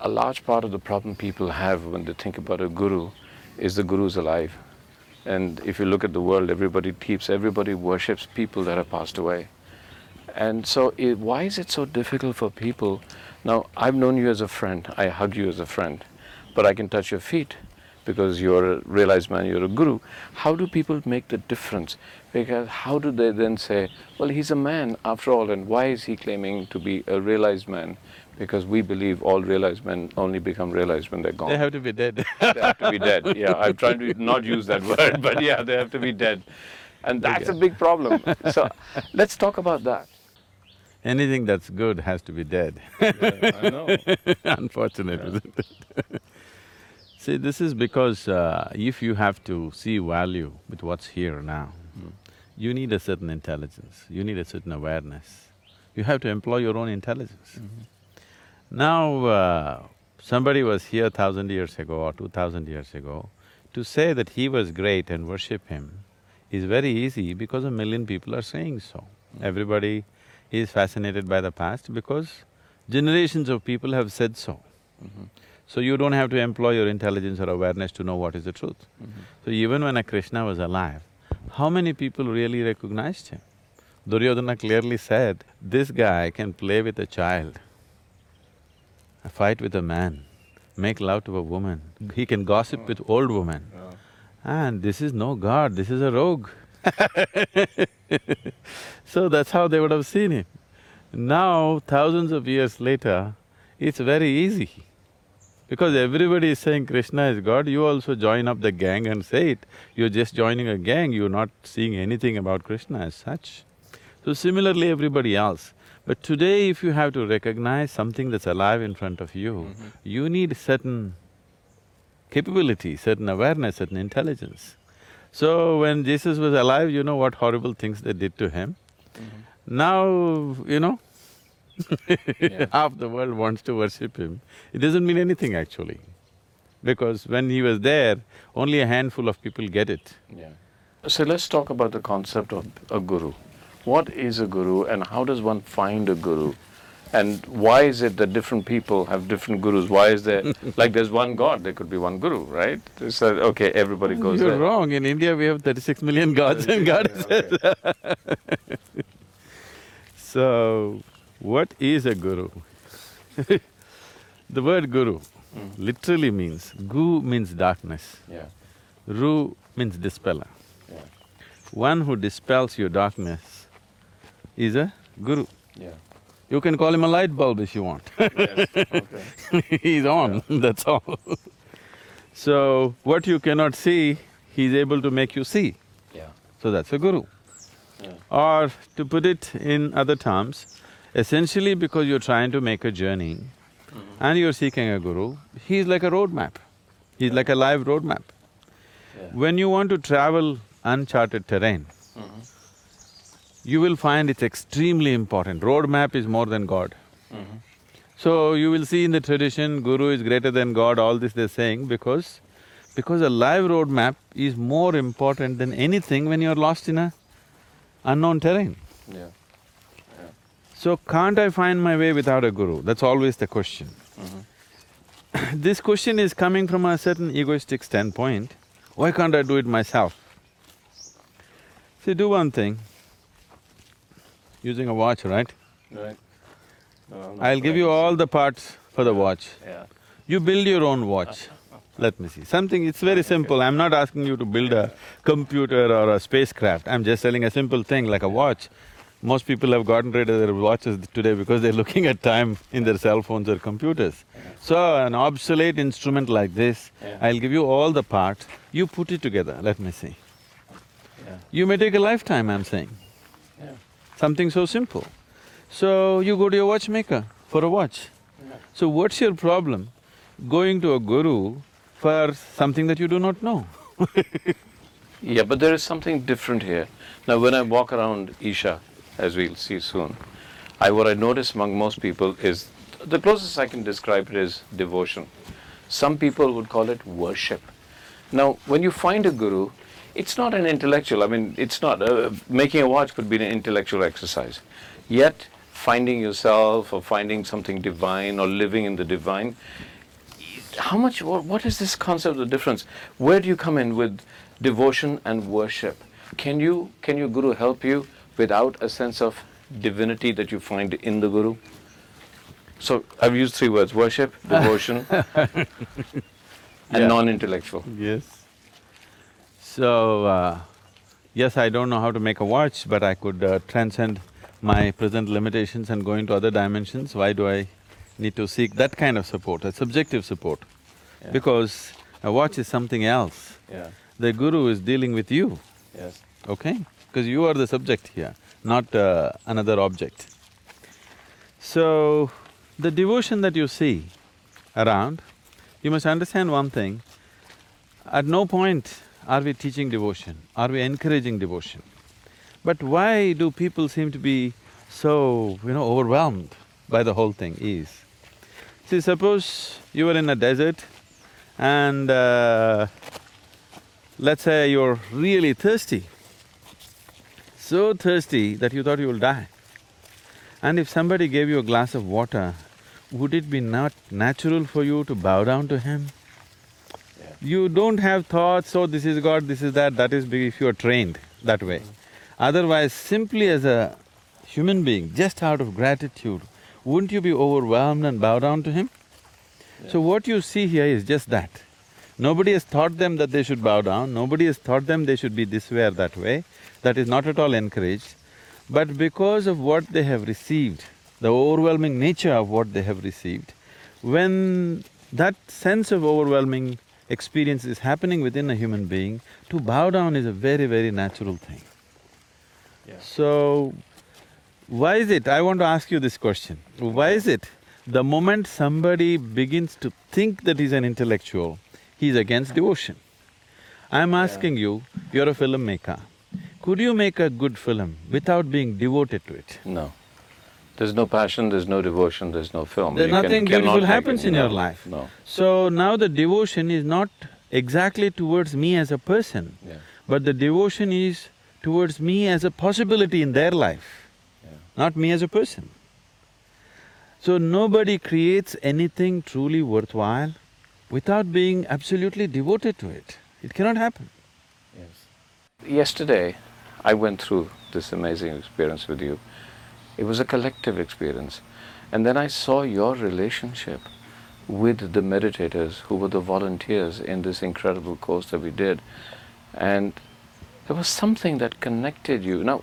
a large part of the problem people have when they think about a guru is the guru's alive. And if you look at the world, everybody keeps, everybody worships people that have passed away. And so, it, why is it so difficult for people? Now, I've known you as a friend, I hug you as a friend, but I can touch your feet because you're a realized man, you're a guru. How do people make the difference? Because how do they then say, well, he's a man after all, and why is he claiming to be a realized man? Because we believe all realized men only become realized when they're gone. They have to be dead. they have to be dead. Yeah, I'm trying to not use that word, but yeah, they have to be dead. And that's a big problem. So let's talk about that. Anything that's good has to be dead. Yeah, I know. Unfortunate, isn't it? See, this is because uh, if you have to see value with what's here now, you need a certain intelligence, you need a certain awareness. You have to employ your own intelligence. Now, uh, somebody was here thousand years ago or two thousand years ago, to say that he was great and worship him is very easy because a million people are saying so. Everybody is fascinated by the past because generations of people have said so. So you don't have to employ your intelligence or awareness to know what is the truth. So even when a Krishna was alive, how many people really recognized him? Duryodhana clearly said, this guy can play with a child, fight with a man, make love to a woman, he can gossip with old women. And this is no god, this is a rogue. so that's how they would have seen him. Now, thousands of years later, it's very easy. Because everybody is saying Krishna is God, you also join up the gang and say it. You're just joining a gang, you're not seeing anything about Krishna as such. So similarly, everybody else. But today, if you have to recognize something that's alive in front of you, mm-hmm. you need certain capability, certain awareness, certain intelligence. So when Jesus was alive, you know what horrible things they did to him. Mm-hmm. Now, you know, half the world wants to worship him. It doesn't mean anything actually. Because when he was there, only a handful of people get it. Yeah. So let's talk about the concept of a guru. What is a guru and how does one find a guru? And why is it that different people have different gurus? Why is there, like there's one God, there could be one guru, right? Like, okay, everybody goes You're there. wrong, in India we have thirty-six million gods and goddesses. So, what is a guru? the word guru hmm. literally means, gu means darkness, Yeah, ru means dispeller. yeah, One who dispels your darkness is a guru. yeah. You can call him a light bulb if you want Yes, okay. he's on, that's all. so, what you cannot see, he's able to make you see. Yeah, So that's a guru. yeah, Or to put it in other terms, essentially because you're trying to make a journey mm-hmm. and you're seeking a guru, he's like a roadmap. He's like a live roadmap. yeah. When you want to travel uncharted terrain, mm-hmm. You will find it's extremely important. Roadmap is more than God. Mm-hmm. So you will see in the tradition, guru is greater than God, all this they're saying because because a live roadmap is more important than anything when you're lost in a unknown terrain. Yeah, So can't I find my way without a guru? That's always the question. Mm-hmm. this question is coming from a certain egoistic standpoint. Why can't I do it myself? See, do one thing. Using a watch, right? right. No, I'll give you all the parts for the watch. Yeah, You build your own watch. Let me see. Something, it's very simple. I'm not asking you to build a computer or a spacecraft. I'm just selling a simple thing like a watch. Most people have gotten rid of their watches today because they're looking at time in their cell phones or computers. So, an obsolete instrument like this. I'll give you all the parts, you put it together, let me see. yeah, You may take a lifetime, I'm saying. Something so simple. So, you go to your watchmaker for a watch. So what's your problem going to a guru for something that you do not know? Yeah, but there is something different here. Now, when I walk around Isha, as we'll see soon, I what I notice among most people is the closest I can describe it is devotion. Some people would call it worship. Now, when you find a guru, it's not an intellectual. I mean, it's not uh, making a watch could be an intellectual exercise. Yet, finding yourself or finding something divine or living in the divine. How much, what, what is this concept of difference? Where do you come in with devotion and worship? Can you, can your guru help you without a sense of divinity that you find in the guru? So I've used three words worship, devotion, and Yeah. non intellectual. Yes. So, uh, yes, I don't know how to make a watch, but I could uh, transcend my present limitations and go into other dimensions. Why do I need to seek that kind of support, a subjective support? Yeah. Because a watch is something else. Yeah, The guru is dealing with you, yes. okay? Because you are the subject here, not uh, another object. So, the devotion that you see around, you must understand one thing, at no point are we teaching devotion, are we encouraging devotion. But why do people seem to be so, you know, overwhelmed by the whole thing is, see, suppose you were in a desert and uh, let's say you're really thirsty, so thirsty that you thought you will die. And if somebody gave you a glass of water, would it be not natural for you to bow down to him? Yeah. You don't have thoughts, oh, this is God, this is that, that is if you are trained that way. Otherwise, simply as a human being, just out of gratitude, wouldn't you be overwhelmed and bow down to him? So what you see here is just that. Nobody has taught them that they should bow down, nobody has taught them they should be this way or that way, that is not at all encouraged. But because of what they have received, the overwhelming nature of what they have received, when that sense of overwhelming experience is happening within a human being, to bow down is a very, very natural thing. Yeah. So, why is it, I want to ask you this question, why is it the moment somebody begins to think that he's an intellectual, he's against devotion? I'm asking you, you're a filmmaker, could you make a good film without being devoted to it? No. There's no passion, there's no devotion, there's no film. There's can- nothing cannot beautiful happens in your life. No, So now the devotion is not exactly towards me as a person, yeah, but the devotion is towards me as a possibility in their life, yeah. not me as a person. So nobody creates anything truly worthwhile without being absolutely devoted to it. It cannot happen. Yes. Yesterday, I went through this amazing experience with you. It was a collective experience. And then I saw your relationship with the meditators who were the volunteers in this incredible course that we did. And there was something that connected you. Now,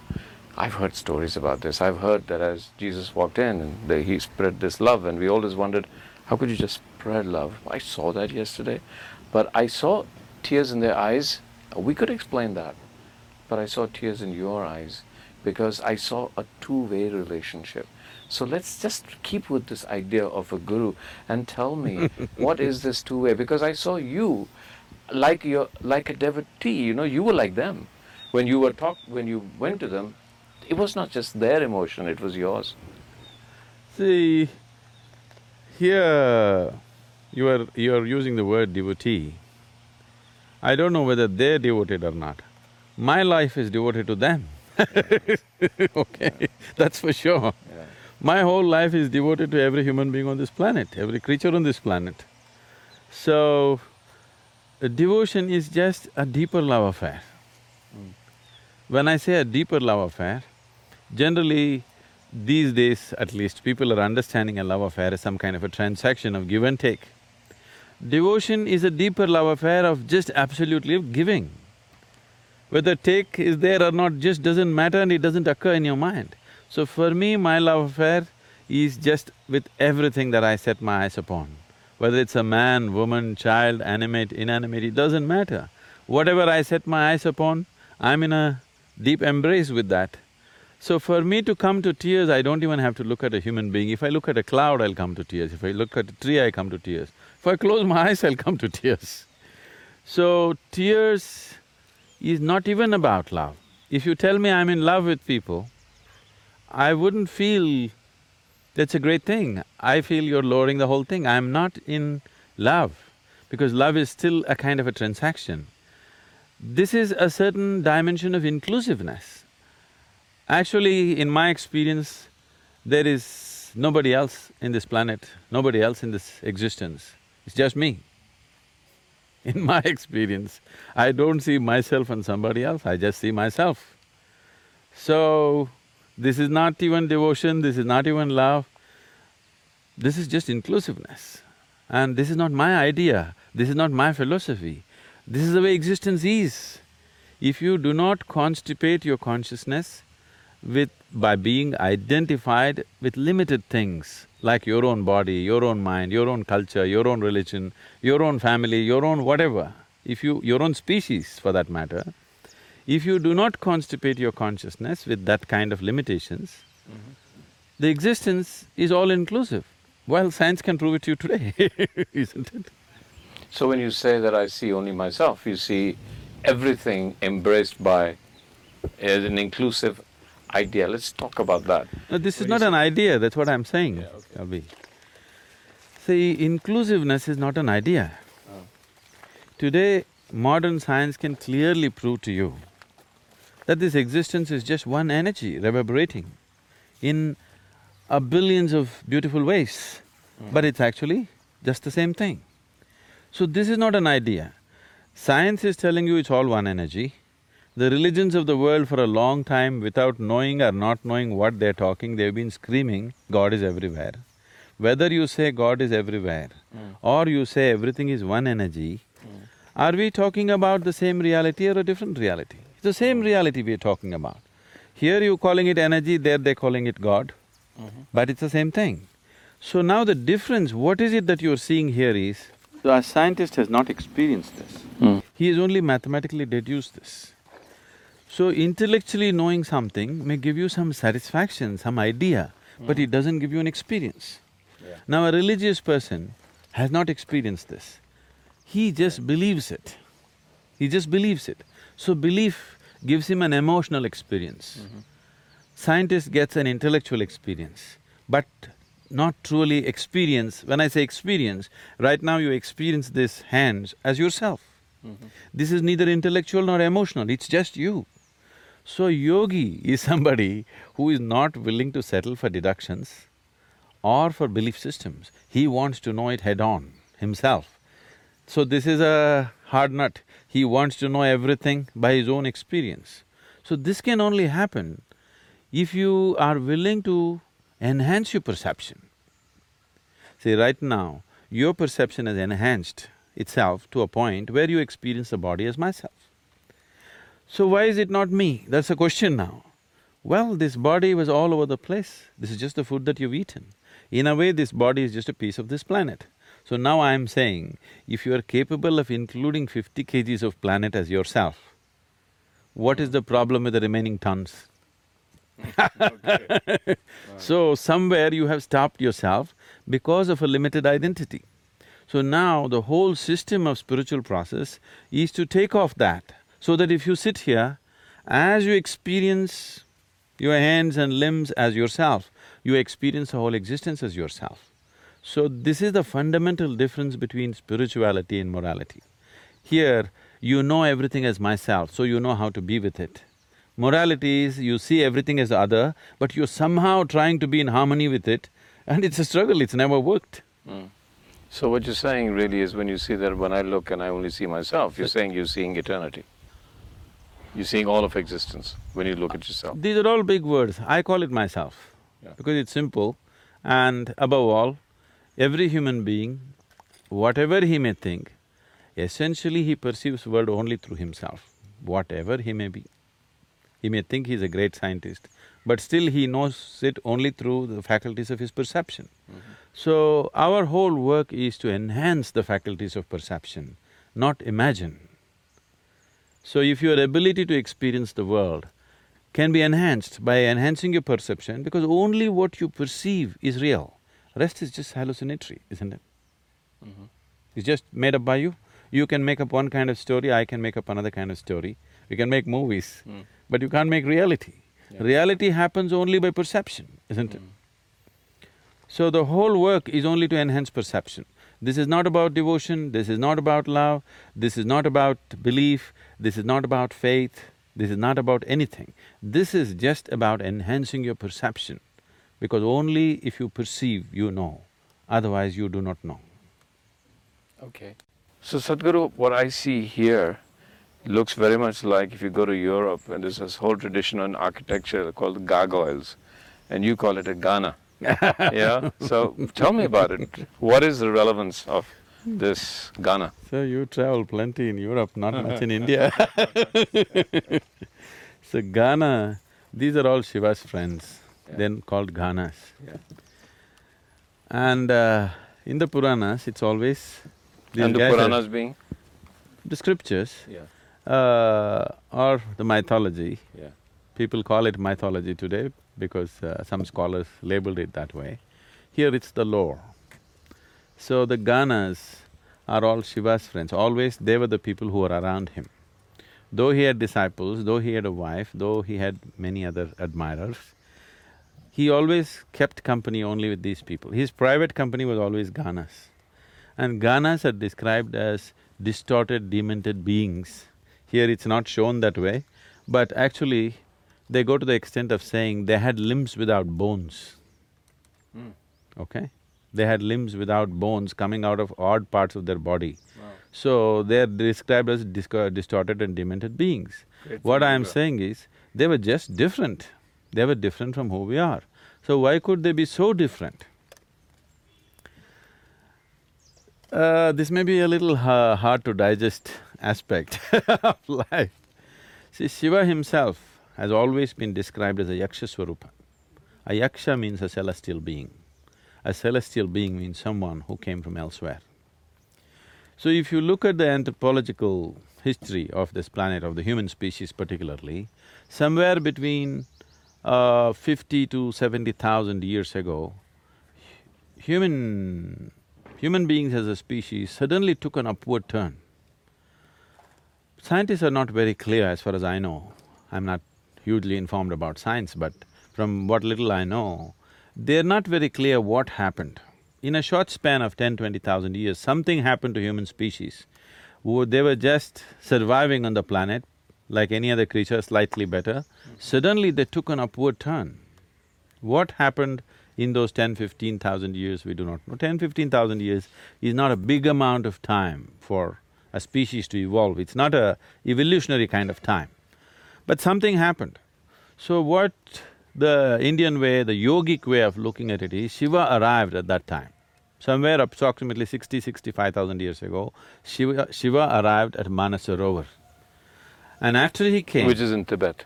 I've heard stories about this. I've heard that as Jesus walked in and that he spread this love, and we always wondered, how could you just spread love? I saw that yesterday. But I saw tears in their eyes. We could explain that. But I saw tears in your eyes because I saw a two way relationship. So let's just keep with this idea of a guru and tell me what is this two way? Because I saw you like your like a devotee, you know, you were like them. When you were talk when you went to them, it was not just their emotion, it was yours. See, here you are… you are using the word devotee. I don't know whether they're devoted or not. My life is devoted to them okay, that's for sure. Yeah. My whole life is devoted to every human being on this planet, every creature on this planet. So, devotion is just a deeper love affair. Hmm. When I say a deeper love affair, generally these days at least, people are understanding a love affair as some kind of a transaction of give and take. Devotion is a deeper love affair of just absolutely giving. Whether take is there or not just doesn't matter and it doesn't occur in your mind. So for me, my love affair is just with everything that I set my eyes upon. Whether it's a man, woman, child, animate, inanimate, it doesn't matter. Whatever I set my eyes upon, I'm in a deep embrace with that. So for me to come to tears, I don't even have to look at a human being. If I look at a cloud, I'll come to tears. If I look at a tree, I come to tears. If I close my eyes, I'll come to tears. So tears is not even about love. If you tell me I'm in love with people, I wouldn't feel that's a great thing. I feel you're lowering the whole thing. I'm not in love, because love is still a kind of a transaction. This is a certain dimension of inclusiveness. Actually, in my experience, there is nobody else in this planet, nobody else in this existence, it's just me. In my experience, I don't see myself and somebody else, I just see myself. So, this is not even devotion, this is not even love, this is just inclusiveness. And this is not my idea, this is not my philosophy, this is the way existence is. If you do not constipate your consciousness with… by being identified with limited things like your own body, your own mind, your own culture, your own religion, your own family, your own whatever, if you… your own species for that matter, if you do not constipate your consciousness with that kind of limitations, mm-hmm. the existence is all-inclusive. Well, science can prove it to you today, isn't it? So when you say that I see only myself, you see everything embraced by as an inclusive idea. Let's talk about that. No, this is not an idea, that's what I'm saying, Yeah, okay. Abhi. See, inclusiveness is not an idea. Oh. Today, modern science can clearly prove to you that this existence is just one energy reverberating in a billions of beautiful ways, hmm. but it's actually just the same thing. So this is not an idea. Science is telling you it's all one energy. The religions of the world for a long time, without knowing or not knowing what they're talking, they've been screaming, God is everywhere. Whether you say God is everywhere hmm. or you say everything is one energy, hmm. are we talking about the same reality or a different reality? It's the same hmm. reality we're talking about. Here you're calling it energy, there they're calling it God, mm-hmm. but it's the same thing. So now the difference, what is it that you're seeing here is, the scientist has not experienced this. Mm. He has only mathematically deduced this. So intellectually knowing something may give you some satisfaction, some idea, but it doesn't give you an experience. Yeah. Now a religious person has not experienced this. He just believes it. He just believes it. So belief gives him an emotional experience. Mm-hmm. Scientist gets an intellectual experience, but not truly experience. When I say experience, right now you experience this hands as yourself. Mm-hmm. This is neither intellectual nor emotional, it's just you. So yogi is somebody who is not willing to settle for deductions or for belief systems. He wants to know it head-on himself. So this is a hard nut. He wants to know everything by his own experience. So this can only happen if you are willing to enhance your perception. See, right now, your perception has enhanced itself to a point where you experience the body as myself. So why is it not me? That's the question now. Well, this body was all over the place, this is just the food that you've eaten. In a way, this body is just a piece of this planet. So now I am saying, if you are capable of including fifty kgs of planet as yourself, what is the problem with the remaining tons? So somewhere you have stopped yourself because of a limited identity. So now the whole system of spiritual process is to take off that, so that if you sit here, as you experience your hands and limbs as yourself, you experience the whole existence as yourself. So this is the fundamental difference between spirituality and morality. Here, you know everything as myself, so you know how to be with it. Morality is you see everything as other, but you're somehow trying to be in harmony with it, and it's a struggle, it's never worked. Hmm. So what you're saying really is when you see that when I look and I only see myself, you're saying you're seeing eternity. You're seeing all of existence when you look at yourself. These are all big words, I call it myself, Yeah. because it's simple and above all, every human being, whatever he may think, essentially he perceives world only through himself, whatever he may be. He may think he's a great scientist, but still he knows it only through the faculties of his perception. Mm-hmm. So, our whole work is to enhance the faculties of perception, not imagine. So, if your ability to experience the world can be enhanced by enhancing your perception, because only what you perceive is real, rest is just hallucinatory, isn't it? Mm-hmm. It's just made up by you. You can make up one kind of story, I can make up another kind of story. We can make movies, mm. but you can't make reality. Reality happens only by perception, isn't it? Mm. So the whole work is only to enhance perception. This is not about devotion, this is not about love, this is not about belief, this is not about faith, this is not about anything. This is just about enhancing your perception. because only if you perceive, you know, otherwise you do not know. Okay. So Sadhguru, what I see here looks very much like if you go to Europe and there's this whole tradition on architecture called gargoyles, and you call it a Gana. yeah. So tell me about it. What is the relevance of this Gana? So you travel plenty in Europe, not much in India. so Gana, these are all Shiva's friends, Yeah. then called Ganas. Yeah. And uh, in the Puranas, it's always these and the Puranas being? the scriptures Yeah. uh, or the mythology. Yeah. People call it mythology today because uh, some scholars labeled it that way. Here it's the lore. So the Ganas are all Shiva's friends, always they were the people who were around him. Though he had disciples, though he had a wife, though he had many other admirers, he always kept company only with these people. His private company was always Ganas. And Ganas are described as distorted, demented beings. Here it's not shown that way, but actually they go to the extent of saying they had limbs without bones, Mm. okay? They had limbs without bones coming out of odd parts of their body. Wow. So they're described as distorted and demented beings. Great What I am saying is, they were just different. They were different from who we are. So why could they be so different? Uh, this may be a little ha- hard to digest aspect of life. See, Shiva himself has always been described as a Yaksha Swarupa. A Yaksha means a celestial being. A celestial being means someone who came from elsewhere. So if you look at the anthropological history of this planet, of the human species particularly, somewhere between uh, fifty to seventy thousand years ago, human… human beings as a species suddenly took an upward turn. Scientists are not very clear as far as I know. I'm not hugely informed about science, but from what little I know, they're not very clear what happened. In a short span of ten, twenty thousand years, something happened to human species. They were just surviving on the planet like any other creature, slightly better. Suddenly they took an upward turn. What happened in those ten, fifteen thousand years, we do not know. Ten, fifteen thousand years is not a big amount of time for a species to evolve, it's not a evolutionary kind of time. But something happened. So what the Indian way, the yogic way of looking at it is, Shiva arrived at that time. Somewhere approximately sixty, sixty-five thousand years ago, Shiva, Shiva arrived at Manasarovar. And after he came… Which is in Tibet.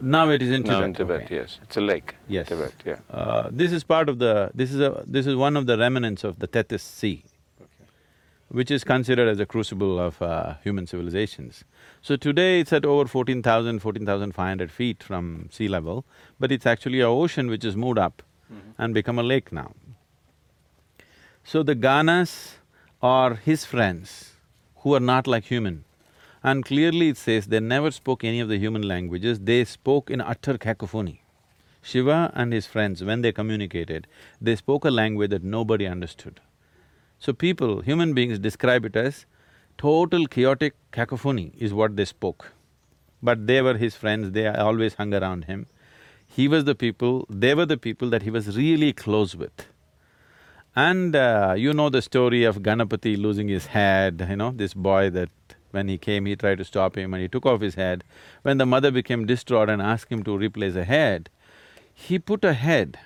Now it is in Tibet. Now in Tibet, okay. yes. It's a lake. Yes. Tibet, yeah. Uh, this is part of the… this is a… this is one of the remnants of the Tethys Sea, which is considered as a crucible of uh, human civilizations. So today it's at over 14,000, 14,500 feet from sea level, but it's actually a ocean which has moved up and become a lake now. So the Ganas are his friends who are not like human. And clearly it says they never spoke any of the human languages, they spoke in utter cacophony. Shiva and his friends, when they communicated, they spoke a language that nobody understood. So people, human beings describe it as total chaotic cacophony is what they spoke. But they were his friends, they always hung around him. He was the people, they were the people that he was really close with. And uh, you know the story of Ganapati losing his head, you know, this boy that when he came, he tried to stop him and he took off his head. When the mother became distraught and asked him to replace a head, he put a head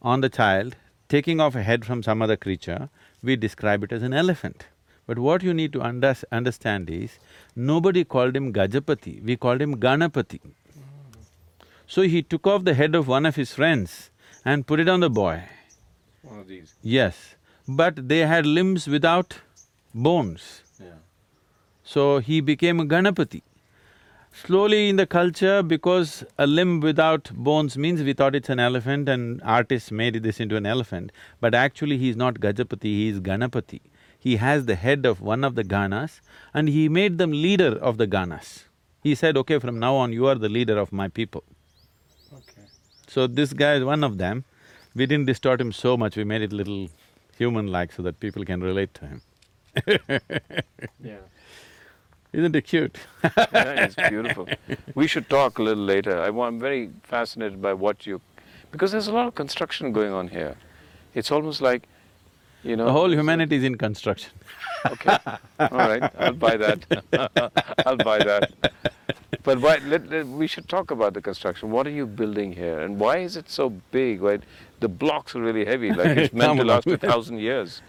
on the child, taking off a head from some other creature, we describe it as an elephant. But what you need to unders- understand is, nobody called him Gajapati, we called him Ganapati. So he took off the head of one of his friends and put it on the boy. One of these. Yes, but they had limbs without bones. Yeah. So he became a Ganapati. Slowly in the culture, because a limb without bones means we thought it's an elephant and artists made this into an elephant, but actually he is not Gajapati, he is Ganapati. He has the head of one of the Ganas and he made them leader of the Ganas. He said, okay, from now on you are the leader of my people. Okay. So this guy is one of them. We didn't distort him so much, we made it little human-like so that people can relate to him. Yeah. Isn't it cute? yeah, it's beautiful. We should talk a little later. I, I'm very fascinated by what you Because there's a lot of construction going on here. It's almost like, you know. The whole humanity is in construction. Okay, all right, I'll buy that. I'll buy that. But why, let, let- we should talk about the construction. What are you building here, and why is it so big? Why, the blocks are really heavy. Like it's meant to last a thousand years.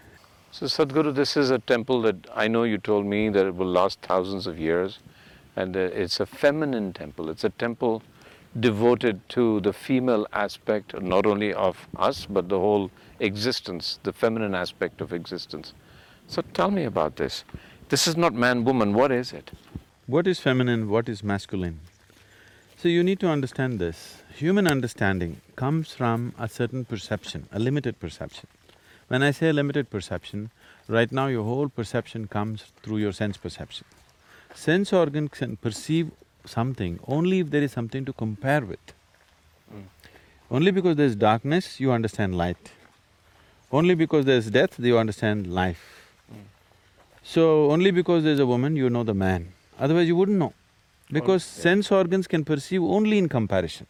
So Sadhguru, this is a temple that I know you told me that it will last thousands of years, and uh, it's a feminine temple. It's a temple devoted to the female aspect, not only of us but the whole existence, the feminine aspect of existence. So tell me about this. This is not man woman, what is it? What is feminine, what is masculine? So you need to understand this. Human understanding comes from a certain perception, a limited perception. When I say limited perception, right now your whole perception comes through your sense perception. Sense organ can perceive something only if there is something to compare with. Hmm. Only because there's darkness, you understand light. Only because there's death, you understand life. Hmm. So, only because there's a woman, you know the man. Otherwise, you wouldn't know. Because sense organs can perceive only in comparison.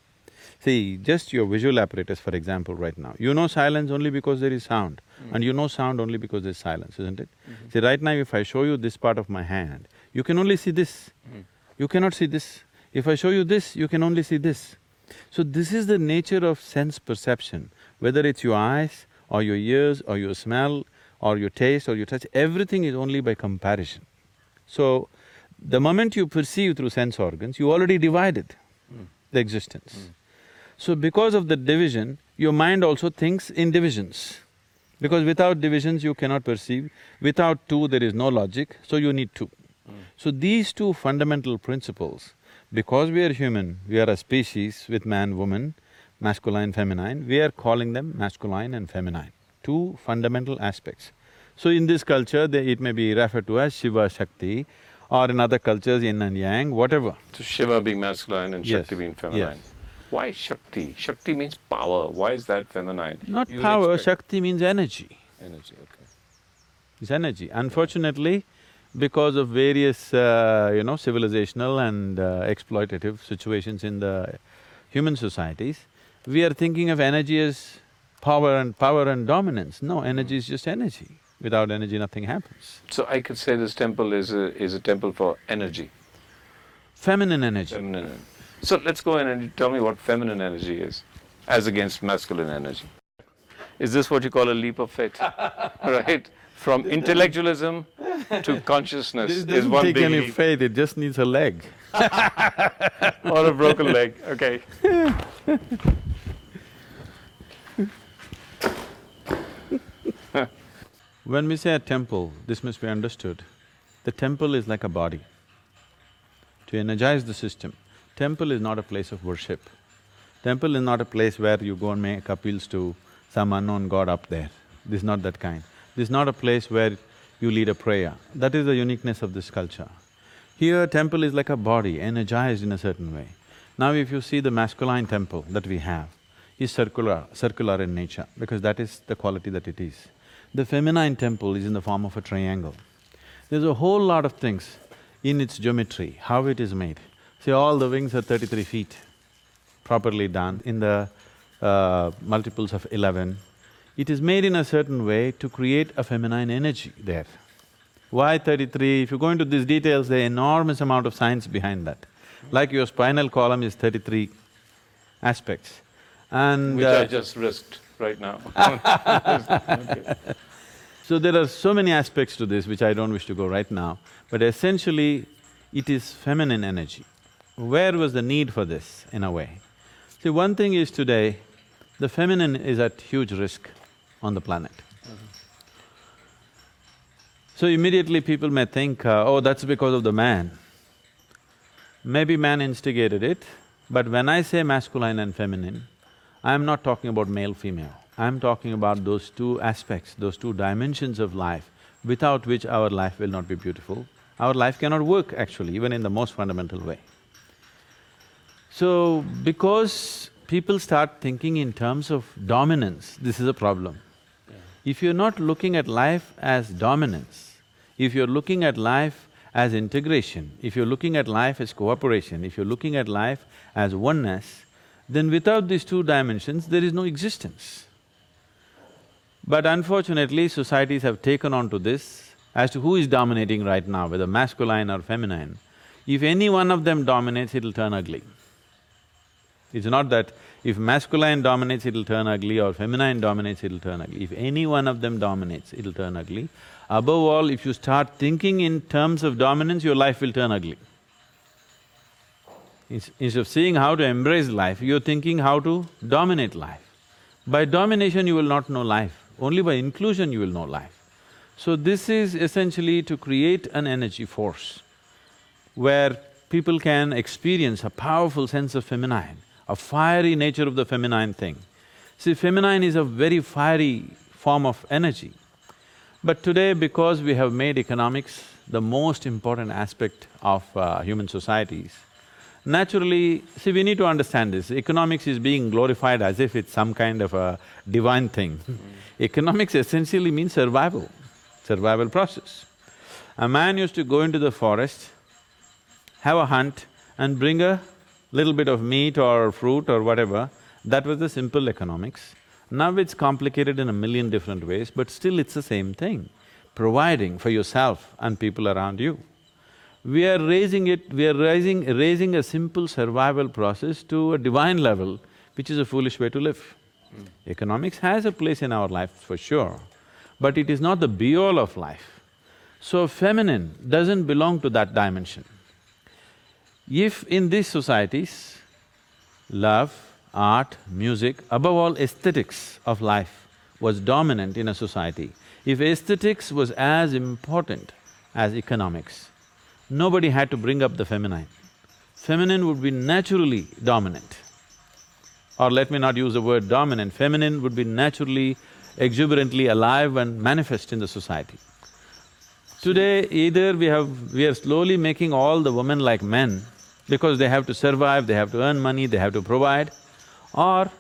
See, just your visual apparatus, for example, right now. You know silence only because there is sound, hmm. and you know sound only because there's silence, isn't it? Hmm. See, right now, if I show you this part of my hand, you can only see this. Hmm. You cannot see this. If I show you this, you can only see this. So, this is the nature of sense perception, whether it's your eyes, or your ears, or your smell, or your taste, or your touch, everything is only by comparison. So, the moment you perceive through sense organs, you already divided the existence. So, because of the division, your mind also thinks in divisions. Because without divisions, you cannot perceive. Without two, there is no logic, so you need two. Hmm. So, these two fundamental principles, because we are human, we are a species with man, woman, masculine, feminine, we are calling them masculine and feminine, two fundamental aspects. So, in this culture, they, it may be referred to as Shiva, Shakti, or in other cultures, yin and yang, whatever. So Shiva being masculine and Yes, Shakti being feminine. yes. Why Shakti? Shakti means power. Why is that feminine? Not You'll power, expect- Shakti means energy. Energy, okay. It's energy. Unfortunately, because of various, uh, you know, civilizational and uh, exploitative situations in the human societies, we are thinking of energy as power and power and dominance. No, energy is just energy. Without energy, nothing happens. So I could say this temple is a, is a temple for energy, Feminine energy. feminine. So let's go in and tell me what feminine energy is, as against masculine energy. Is this what you call a leap of faith? right? From intellectualism to consciousness This is doesn't one take big any leap. faith, it just needs a leg. or a broken leg. Okay. When we say a temple, this must be understood. The temple is like a body. To energize the system, temple is not a place of worship. Temple is not a place where you go and make appeals to some unknown god up there. This is not that kind. This is not a place where you lead a prayer. That is the uniqueness of this culture. Here, temple is like a body, energized in a certain way. Now, if you see the masculine temple that we have, is circular, circular in nature, because that is the quality that it is. The feminine temple is in the form of a triangle. There's a whole lot of things in its geometry, how it is made. See, all the wings are thirty-three feet, properly done in the uh, multiples of eleven. It is made in a certain way to create a feminine energy there. Why thirty-three? If you go into these details, there enormous amount of science behind that. Like your spinal column is thirty-three aspects. And Which uh, I just risked right now. So there are so many aspects to this which I don't wish to go right now, but essentially it is feminine energy. Where was the need for this, in a way? See, one thing is today, the feminine is at huge risk on the planet. So immediately people may think, uh, oh, that's because of the man. Maybe man instigated it, but when I say masculine and feminine, I'm not talking about male-female. I'm talking about those two aspects, those two dimensions of life, without which our life will not be beautiful. Our life cannot work actually, even in the most fundamental way. So, because people start thinking in terms of dominance, this is a problem. If you're not looking at life as dominance, if you're looking at life as integration, if you're looking at life as cooperation, if you're looking at life as oneness, then without these two dimensions, there is no existence. But unfortunately, societies have taken on to this as to who is dominating right now, whether masculine or feminine. If any one of them dominates, it'll turn ugly. It's not that if masculine dominates, it'll turn ugly or feminine dominates, it'll turn ugly. If any one of them dominates, it'll turn ugly. Above all, if you start thinking in terms of dominance, your life will turn ugly. Instead of seeing how to embrace life, you're thinking how to dominate life. By domination, you will not know life, only by inclusion you will know life. So this is essentially to create an energy force where people can experience a powerful sense of feminine, a fiery nature of the feminine thing. See, feminine is a very fiery form of energy. But today, because we have made economics the most important aspect of uh, human societies, naturally, see, we need to understand this, economics is being glorified as if it's some kind of a divine thing. Mm. Economics essentially means survival, survival process. A man used to go into the forest, have a hunt and bring a little bit of meat or fruit or whatever, that was the simple economics. Now it's complicated in a million different ways, but still it's the same thing, providing for yourself and people around you. We are raising it… we are raising… raising a simple survival process to a divine level, which is a foolish way to live. Mm. Economics has a place in our life for sure, but it is not the be-all of life. So feminine doesn't belong to that dimension. If in these societies, love, art, music, above all aesthetics of life was dominant in a society, if aesthetics was as important as economics, nobody had to bring up the feminine. Feminine would be naturally dominant. Or let me not use the word dominant, feminine would be naturally, exuberantly alive and manifest in the society. Today, either we have… we are slowly making all the women like men because they have to survive, they have to earn money, they have to provide, or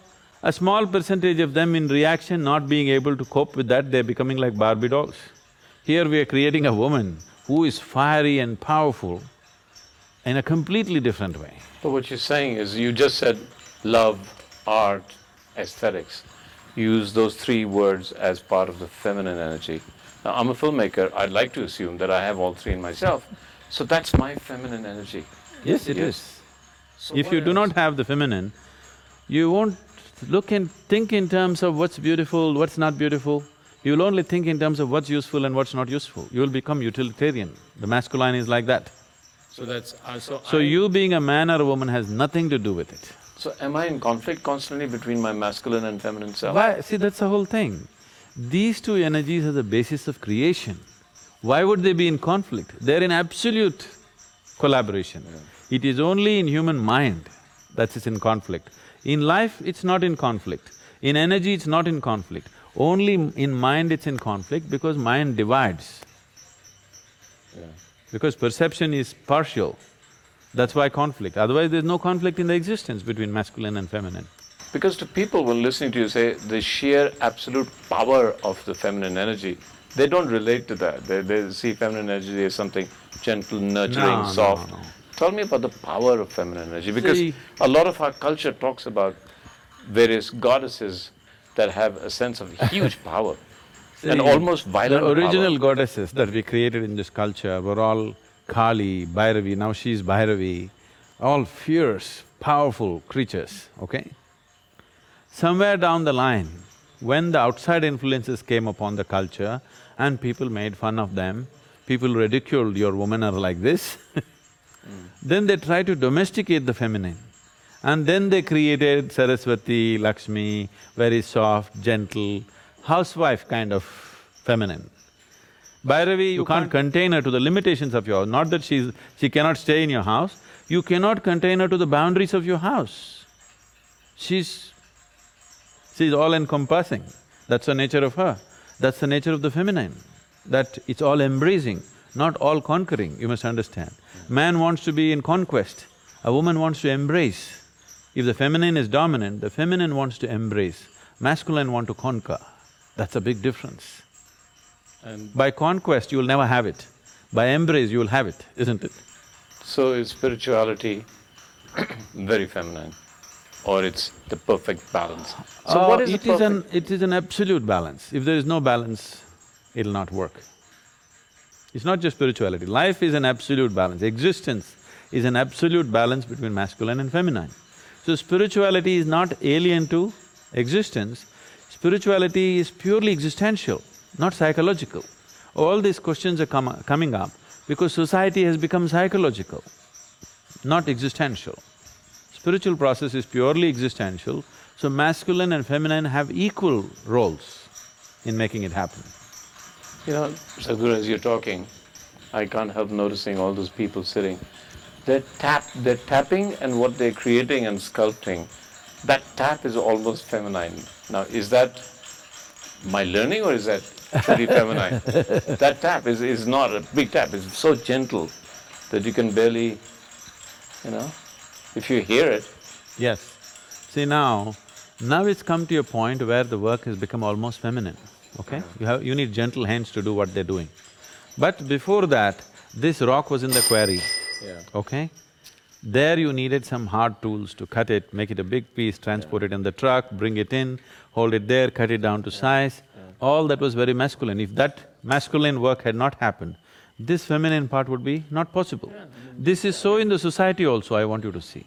a small percentage of them in reaction not being able to cope with that, they're becoming like Barbie dolls. Here we are creating a woman who is fiery and powerful in a completely different way. But what you're saying is, you just said love, art, aesthetics. Use those three words as part of the feminine energy. Now, I'm a filmmaker, I'd like to assume that I have all three in myself, so that's my feminine energy. Yes, it yes. is. So if you do not have the feminine, you won't look and think in terms of what's beautiful, what's not beautiful. You'll only think in terms of what's useful and what's not useful. You'll become utilitarian. The masculine is like that. So that's… Uh, so, so you being a man or a woman has nothing to do with it. So am I in conflict constantly between my masculine and feminine self? Why? See, that's the whole thing. These two energies are the basis of creation. Why would they be in conflict? They're in absolute collaboration. It is only in human mind that is in conflict. In life, it's not in conflict. In energy, it's not in conflict. Only in mind it's in conflict because mind divides. Yeah. Because perception is partial, that's why conflict. Otherwise, there's no conflict in the existence between masculine and feminine. Because to people when listening to you say the sheer absolute power of the feminine energy, they don't relate to that. They, they see feminine energy as something gentle, nurturing, no, soft. No, no. Tell me about the power of feminine energy because see, a lot of our culture talks about various goddesses that have a sense of huge power see, and almost violent The original power. goddesses that we created in this culture were all Kali, Bhairavi, now she's Bhairavi, all fierce, powerful creatures, okay? Somewhere down the line, when the outside influences came upon the culture and people made fun of them, people ridiculed your women are like this mm. then they tried to domesticate the feminine. And then they created Saraswati, Lakshmi, very soft, gentle, housewife kind of feminine. Bhairavi, you, you can't, can't contain her to the limitations of your… not that she's… she cannot stay in your house, you cannot contain her to the boundaries of your house. She's… she's all-encompassing, that's the nature of her. That's the nature of the feminine, that it's all embracing, not all conquering, you must understand. Man wants to be in conquest, a woman wants to embrace. If the feminine is dominant, the feminine wants to embrace, masculine want to conquer. That's a big difference. And by conquest, you will never have it. By embrace, you will have it, isn't it? So is spirituality very feminine? Or it's the perfect balance? Uh, So what is it the is an, perfect? it is an absolute balance. If there is no balance, it'll not work. It's not just spirituality, life is an absolute balance, existence is an absolute balance between masculine and feminine. So spirituality is not alien to existence, spirituality is purely existential, not psychological. All these questions are com coming up because society has become psychological, not existential. Spiritual process is purely existential, so masculine and feminine have equal roles in making it happen. You know, Sadhguru, as you're talking, I can't help noticing all those people sitting. They're tap, they're tapping and what they're creating and sculpting, that tap is almost feminine. Now, is that my learning or is that truly feminine? That tap is, is not a big tap, it's so gentle that you can barely, you know, if you hear it, Yes. See now, now it's come to a point where the work has become almost feminine, okay? You have… you need gentle hands to do what they're doing. But before that, this rock was in the quarry, yeah. okay? There you needed some hard tools to cut it, make it a big piece, transport it in the truck, bring it in, hold it there, cut it down to size. All that was very masculine. If that masculine work had not happened, this feminine part would be not possible. This is so in the society also, I want you to see.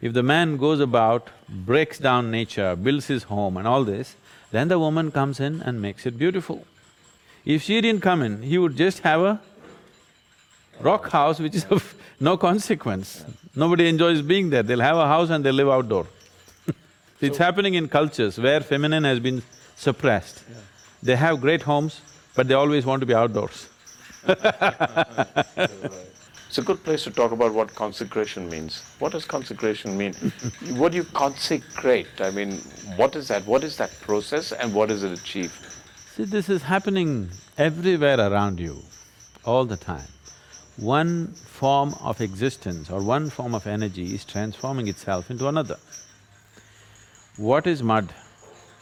If the man goes about, breaks down nature, builds his home and all this, then the woman comes in and makes it beautiful. If she didn't come in, he would just have a rock house which is of no consequence. Nobody enjoys being there, they'll have a house and they'll live outdoor. it's happening in cultures where feminine has been suppressed. They have great homes, but they always want to be outdoors. It's a good place to talk about what consecration means. What does consecration mean? what do you consecrate? I mean, what is that? What is that process and what does it achieve? See, this is happening everywhere around you, all the time. One form of existence or one form of energy is transforming itself into another. What is mud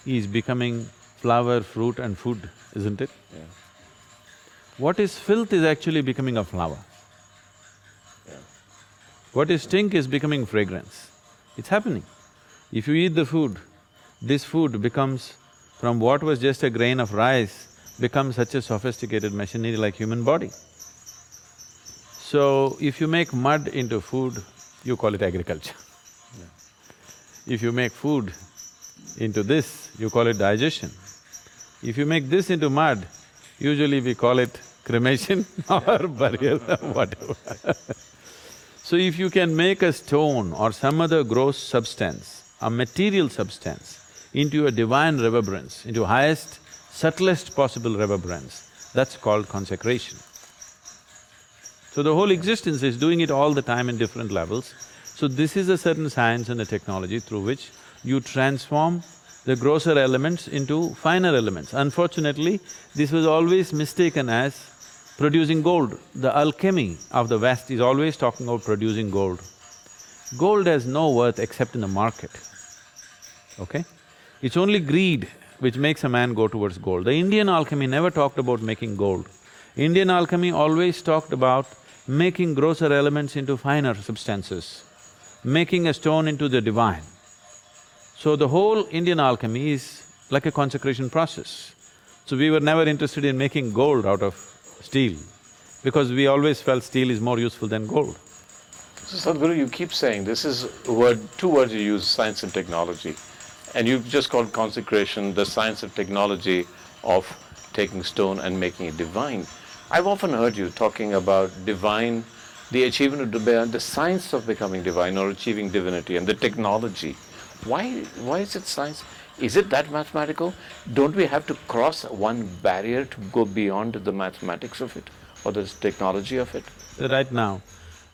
is becoming flower, fruit and food, isn't it? What is filth is actually becoming a flower. What is stink is becoming fragrance. It's happening. If you eat the food, this food becomes, from what was just a grain of rice, becomes such a sophisticated machinery like human body. So, if you make mud into food, you call it agriculture. If you make food into this, you call it digestion. If you make this into mud, usually we call it cremation or burial, whatever. So if you can make a stone or some other gross substance, a material substance, into a divine reverberance, into highest, subtlest possible reverberance, that's called consecration. So the whole existence is doing it all the time in different levels. So this is a certain science and a technology through which you transform the grosser elements into finer elements. Unfortunately, this was always mistaken as producing gold. The alchemy of the West is always talking about producing gold. Gold has no worth except in the market, okay? It's only greed which makes a man go towards gold. The Indian alchemy never talked about making gold. Indian alchemy always talked about making grosser elements into finer substances, making a stone into the divine. So the whole Indian alchemy is like a consecration process. So we were never interested in making gold out of steel, because we always felt steel is more useful than gold. So Sadhguru, you keep saying this is word, two words you use, science and technology. And you've just called consecration the science of technology of taking stone and making it divine. I've often heard you talking about divine, the achievement of divine, the science of becoming divine or achieving divinity and the technology. Why, why is it science? Is it that mathematical? Don't we have to cross one barrier to go beyond the mathematics of it or the technology of it? Right now,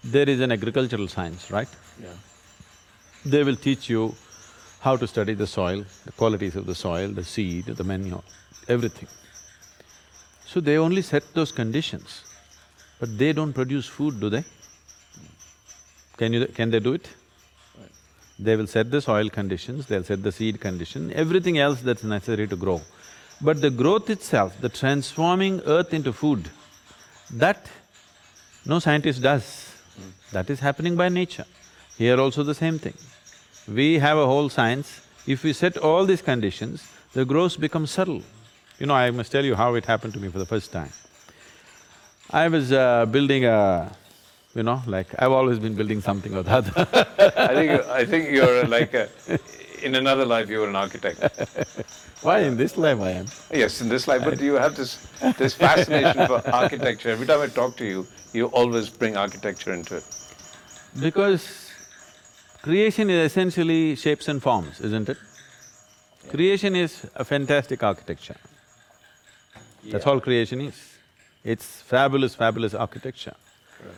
there is an agricultural science, right? Yeah. They will teach you how to study the soil, the qualities of the soil, the seed, the manure, everything. So they only set those conditions, but they don't produce food, do they? Can you… can they do it? They will set the soil conditions, they'll set the seed condition, everything else that's necessary to grow. But the growth itself, the transforming earth into food, that no scientist does. That is happening by nature. Here also the same thing. We have a whole science. If we set all these conditions, the growth becomes subtle. You know, I must tell you how it happened to me for the first time. I was uh, building a, you know, like I've always been building something or the other. I think, I think you're like, a, in another life you were an architect. Why in this life I am? Yes, in this life, but you have this, this fascination for architecture. Every time I talk to you, you always bring architecture into it. Because creation is essentially shapes and forms, isn't it? Creation is a fantastic architecture. That's all creation is. It's fabulous, fabulous architecture.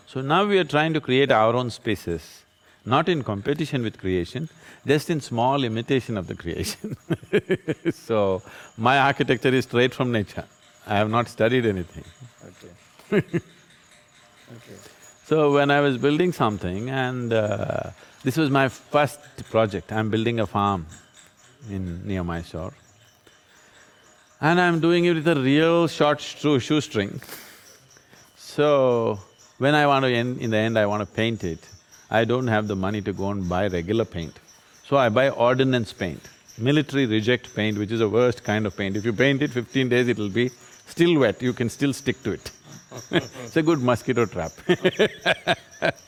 So now we are trying to create our own spaces, not in competition with creation, just in small imitation of the creation So, my architecture is straight from nature. I have not studied anything. Okay. okay. So when I was building something and uh, this was my first project, I'm building a farm in near Mysore. And I'm doing it with a real short shoestring. So, when I want to end, in the end I want to paint it, I don't have the money to go and buy regular paint. So I buy ordnance paint, military reject paint, which is the worst kind of paint. If you paint it fifteen days, it'll be still wet, you can still stick to it it's a good mosquito trap.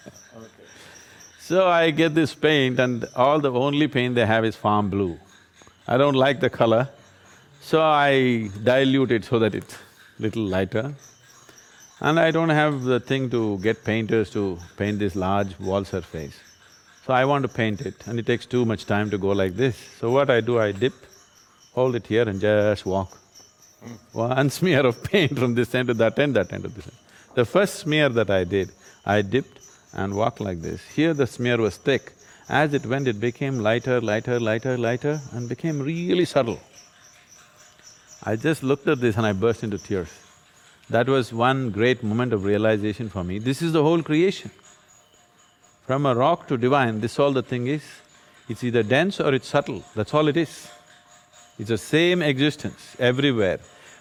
So I get this paint and all the only paint they have is farm blue. I don't like the color, so I dilute it so that it's little lighter. And I don't have the thing to get painters to paint this large wall surface. So I want to paint it and it takes too much time to go like this. So what I do, I dip, hold it here and just walk. One smear of paint from this end to that end, that end to this end. The first smear that I did, I dipped and walked like this. Here the smear was thick. As it went, it became lighter, lighter, lighter, lighter and became really subtle. I just looked at this and I burst into tears. That was one great moment of realization for me. This is the whole creation. From a rock to divine, this all the thing is. It's either dense or it's subtle, that's all it is. It's the same existence everywhere.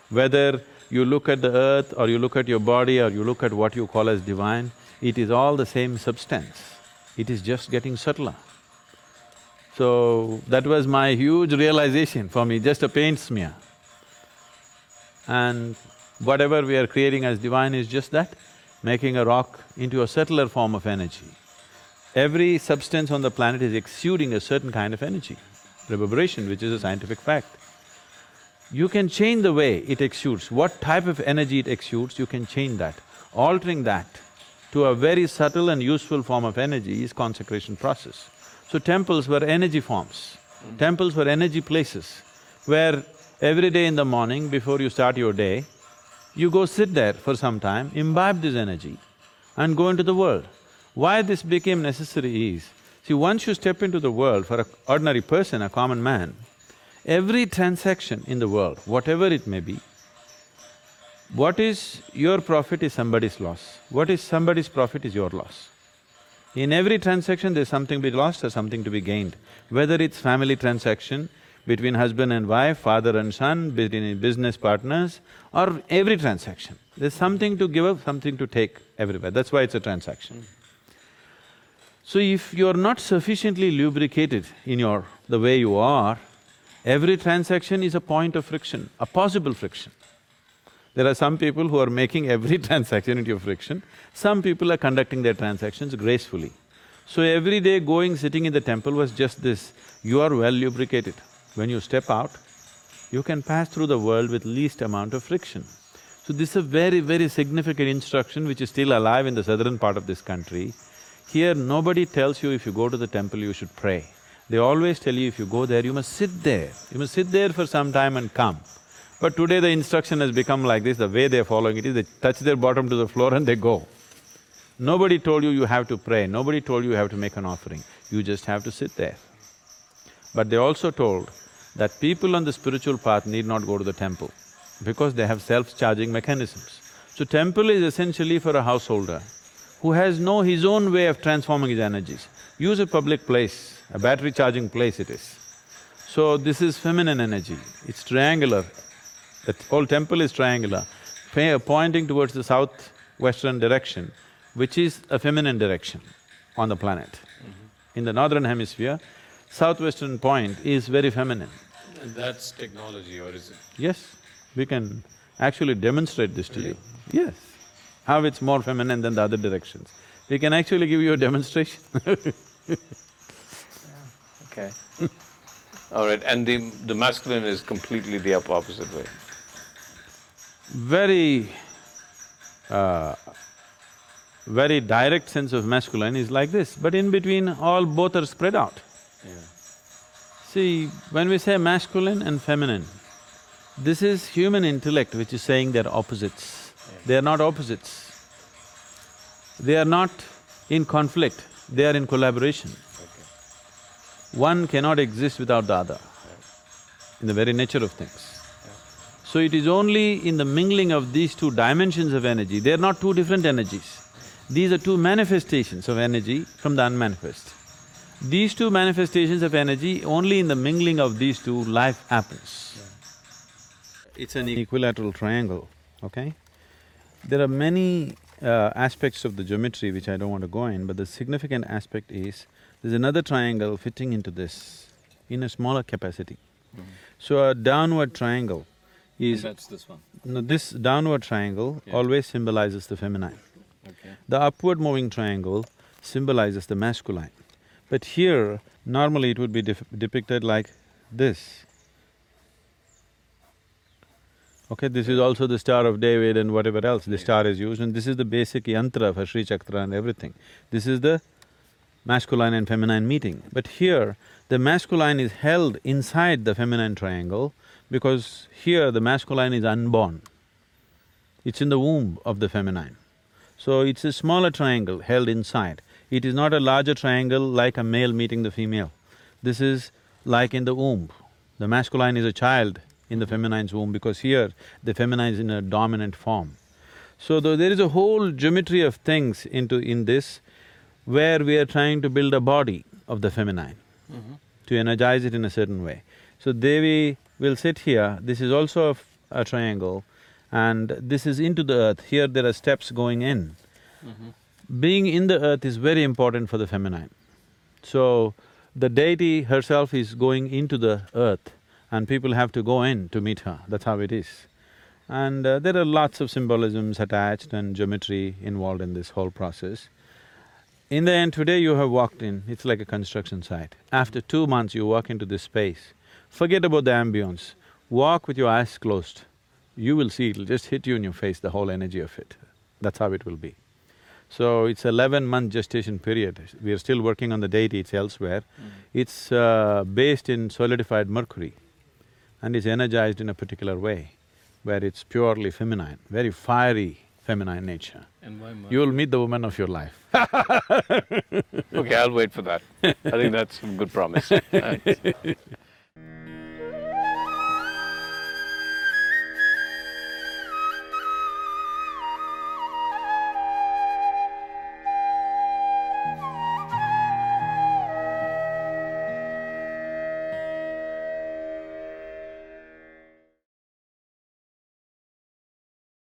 Whether you look at the earth or you look at your body or you look at what you call as divine, it is all the same substance. It is just getting subtler. So, that was my huge realization for me, just a paint smear. And whatever we are creating as divine is just that, making a rock into a subtler form of energy. Every substance on the planet is exuding a certain kind of energy, reverberation, which is a scientific fact you can change the way it exudes, what type of energy it exudes, you can change that. Altering that to a very subtle and useful form of energy is consecration process. So temples were energy forms. Temples were energy places where every day in the morning before you start your day, you go sit there for some time, imbibe this energy and go into the world. Why this became necessary is, see once you step into the world for an ordinary person, a common man, Every transaction in the world, whatever it may be, what is your profit is somebody's loss, what is somebody's profit is your loss. In every transaction, there's something to be lost or something to be gained, whether it's family transaction between husband and wife, father and son, between business partners, or every transaction. There's something to give up, something to take everywhere, that's why it's a transaction. So if you're not sufficiently lubricated in your… the way you are, Every transaction is a point of friction, a possible friction. There are some people who are making every transaction into a friction, some people are conducting their transactions gracefully. So every day going, sitting in the temple was just this, you are well lubricated. When you step out, you can pass through the world with least amount of friction. So this is a very, very significant instruction which is still alive in the southern part of this country. Here, nobody tells you if you go to the temple, you should pray. They always tell you if you go there, you must sit there, you must sit there for some time and come. But today the instruction has become like this, the way they're following it is they touch their bottom to the floor and they go. Nobody told you you have to pray, nobody told you you have to make an offering, you just have to sit there. But they also told that people on the spiritual path need not go to the temple because they have self-charging mechanisms. So temple is essentially for a householder who has no his own way of transforming his energies. Use a public place, a battery charging place it is. So this is feminine energy, it's triangular, the whole temple is triangular, pointing towards the southwestern direction, which is a feminine direction on the planet. Mm -hmm. In the northern hemisphere, southwestern point is very feminine. That's technology or is it? Yes, we can actually demonstrate this to you. Yes. How it's more feminine than the other directions. We can actually give you a demonstration Okay. All right, and the, the masculine is completely the op- opposite way. Very, uh, very direct sense of masculine is like this, but in between all both are spread out. Yeah. See, when we say masculine and feminine, this is human intellect which is saying they're opposites. They are not opposites. They are not in conflict, they are in collaboration. One cannot exist without the other, in the very nature of things. So it is only in the mingling of these two dimensions of energy, they are not two different energies. These are two manifestations of energy from the unmanifest. These two manifestations of energy, only in the mingling of these two, life happens. It's an equilateral triangle, okay? There are many uh, aspects of the geometry which I don't want to go in, but the significant aspect is, there's another triangle fitting into this in a smaller capacity. So a downward triangle is… That's this one. No, this downward triangle Yeah. always symbolizes the feminine. Okay. The upward moving triangle symbolizes the masculine. But here, normally it would be def- depicted like this. Okay, this is also the Star of David and whatever else the star is used, and this is the basic yantra for Sri Chakra and everything. This is the masculine and feminine meeting. But here, the masculine is held inside the feminine triangle because here the masculine is unborn. It's in the womb of the feminine. So it's a smaller triangle held inside. It is not a larger triangle like a male meeting the female. This is like in the womb. The masculine is a child in the feminine's womb because here the feminine is in a dominant form. So though there is a whole geometry of things into… in this where we are trying to build a body of the feminine mm-hmm. to energize it in a certain way. So Devi will sit here, this is also a f- a triangle and this is into the earth, here there are steps going in. Mm-hmm. Being in the earth is very important for the feminine. So, the deity herself is going into the earth and people have to go in to meet her, that's how it is. And uh, there are lots of symbolisms attached and geometry involved in this whole process. In the end, today you have walked in, it's like a construction site. After two months, you walk into this space, forget about the ambience, walk with your eyes closed. You will see, it'll just hit you in your face, the whole energy of it. That's how it will be. So it's eleven-month gestation period. We are still working on the deity, it's elsewhere. It's uh, based in solidified mercury and is energized in a particular way, where it's purely feminine, very fiery feminine nature. And why You'll meet the woman of your life. Okay, I'll wait for that. I think that's a good promise.